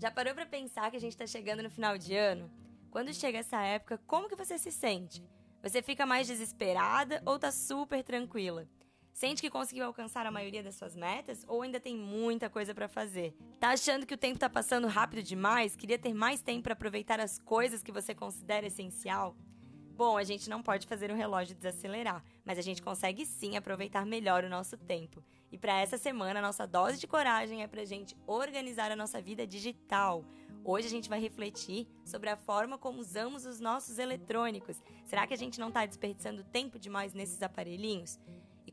Já parou para pensar que a gente está chegando no final de ano? Quando chega essa época, como que você se sente? Você fica mais desesperada ou tá super tranquila? Sente que conseguiu alcançar a maioria das suas metas ou ainda tem muita coisa para fazer? Tá achando que o tempo tá passando rápido demais? Queria ter mais tempo para aproveitar as coisas que você considera essencial? Bom, a gente não pode fazer o relógio desacelerar, mas a gente consegue sim aproveitar melhor o nosso tempo. E para essa semana, nossa dose de coragem é para a gente organizar a nossa vida digital. Hoje a gente vai refletir sobre a forma como usamos os nossos eletrônicos. Será que a gente não está desperdiçando tempo demais nesses aparelhinhos?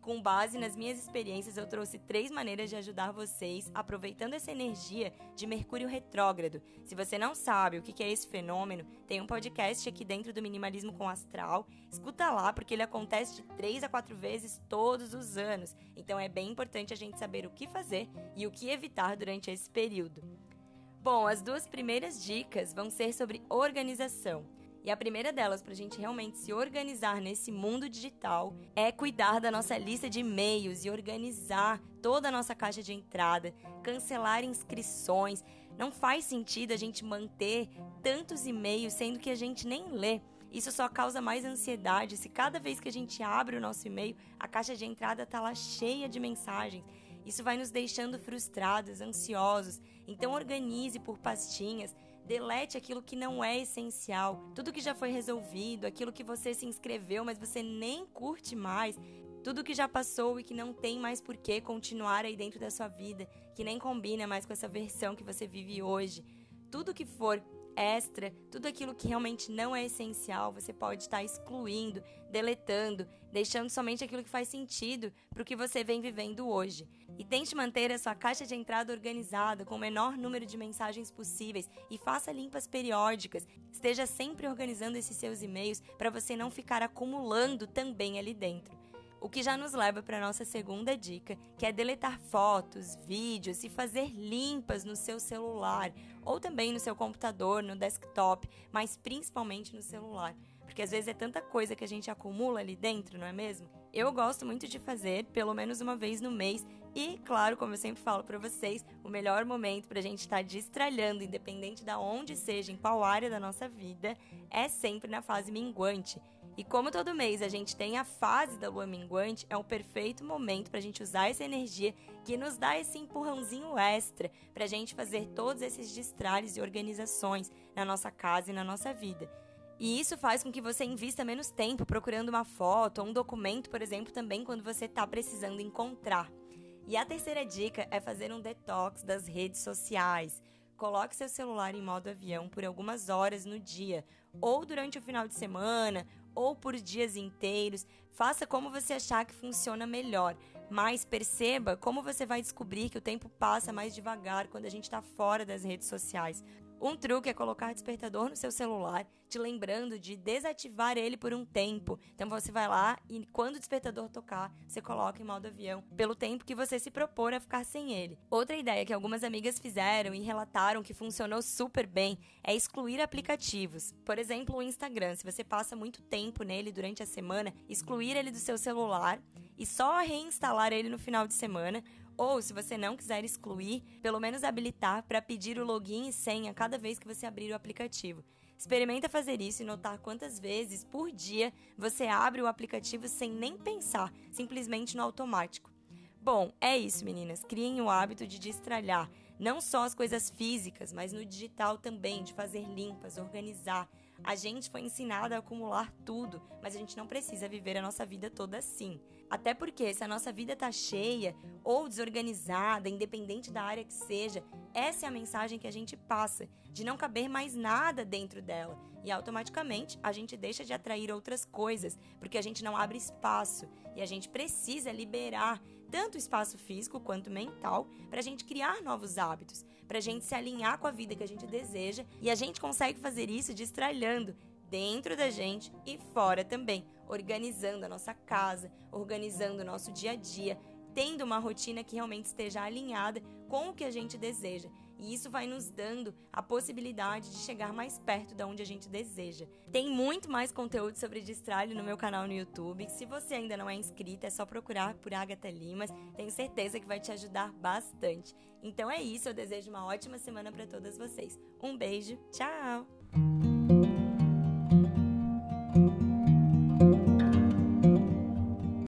Com base nas minhas experiências, eu trouxe três maneiras de ajudar vocês aproveitando essa energia de Mercúrio retrógrado. Se você não sabe o que é esse fenômeno, tem um podcast aqui dentro do Minimalismo com Astral. Escuta lá, porque ele acontece de três a quatro vezes todos os anos. Então é bem importante a gente saber o que fazer e o que evitar durante esse período. Bom, as duas primeiras dicas vão ser sobre organização. E a primeira delas, para a gente realmente se organizar nesse mundo digital, é cuidar da nossa lista de e-mails e organizar toda a nossa caixa de entrada, cancelar inscrições. Não faz sentido a gente manter tantos e-mails sendo que a gente nem lê. Isso só causa mais ansiedade se cada vez que a gente abre o nosso e-mail, a caixa de entrada está lá cheia de mensagens. Isso vai nos deixando frustrados, ansiosos. Então organize por pastinhas, delete aquilo que não é essencial, tudo que já foi resolvido, aquilo que você se inscreveu, mas você nem curte mais, tudo que já passou e que não tem mais por que continuar aí dentro da sua vida, que nem combina mais com essa versão que você vive hoje. Tudo que for extra, tudo aquilo que realmente não é essencial, você pode estar excluindo, deletando, deixando somente aquilo que faz sentido para o que você vem vivendo hoje. E tente manter a sua caixa de entrada organizada com o menor número de mensagens possíveis e faça limpas periódicas. Esteja sempre organizando esses seus e-mails para você não ficar acumulando também ali dentro. O que já nos leva para a nossa segunda dica, que é deletar fotos, vídeos e fazer limpas no seu celular ou também no seu computador, no desktop, mas principalmente no celular. Porque às vezes é tanta coisa que a gente acumula ali dentro, não é mesmo? Eu gosto muito de fazer pelo menos uma vez no mês e, claro, como eu sempre falo para vocês, o melhor momento para a gente estar tá destralhando, independente da onde seja, em qual área da nossa vida, é sempre na fase minguante. E como todo mês a gente tem a fase da lua minguante, é um perfeito momento para a gente usar essa energia que nos dá esse empurrãozinho extra para a gente fazer todos esses destralhes e organizações na nossa casa e na nossa vida. E isso faz com que você invista menos tempo procurando uma foto ou um documento, por exemplo, também quando você está precisando encontrar. E a terceira dica é fazer um detox das redes sociais. Coloque seu celular em modo avião por algumas horas no dia, ou durante o final de semana, ou por dias inteiros. Faça como você achar que funciona melhor, mas perceba como você vai descobrir que o tempo passa mais devagar quando a gente está fora das redes sociais. Um truque é colocar despertador no seu celular, te lembrando de desativar ele por um tempo. Então você vai lá e quando o despertador tocar, você coloca em modo avião, pelo tempo que você se propor a ficar sem ele. Outra ideia que algumas amigas fizeram e relataram que funcionou super bem é excluir aplicativos. Por exemplo, o Instagram. Se você passa muito tempo nele durante a semana, excluir ele do seu celular e só reinstalar ele no final de semana ou, se você não quiser excluir, pelo menos habilitar para pedir o login e senha cada vez que você abrir o aplicativo. Experimenta fazer isso e notar quantas vezes por dia você abre o aplicativo sem nem pensar, simplesmente no automático. Bom, é isso, meninas. Criem o hábito de destralhar não só as coisas físicas, mas no digital também, de fazer limpas, organizar. A gente foi ensinado a acumular tudo, mas a gente não precisa viver a nossa vida toda assim. Até porque se a nossa vida tá cheia ou desorganizada, independente da área que seja, essa é a mensagem que a gente passa, de não caber mais nada dentro dela. E automaticamente a gente deixa de atrair outras coisas, porque a gente não abre espaço e a gente precisa liberar tanto espaço físico quanto mental para a gente criar novos hábitos, para a gente se alinhar com a vida que a gente deseja e a gente consegue fazer isso destralhando dentro da gente e fora também, organizando a nossa casa, organizando o nosso dia a dia, tendo uma rotina que realmente esteja alinhada com o que a gente deseja. E isso vai nos dando a possibilidade de chegar mais perto da onde a gente deseja. Tem muito mais conteúdo sobre destralho no meu canal no YouTube. Se você ainda não é inscrito, é só procurar por Agatha Limas. Tenho certeza que vai te ajudar bastante. Então é isso, eu desejo uma ótima semana para todas vocês. Um beijo, tchau!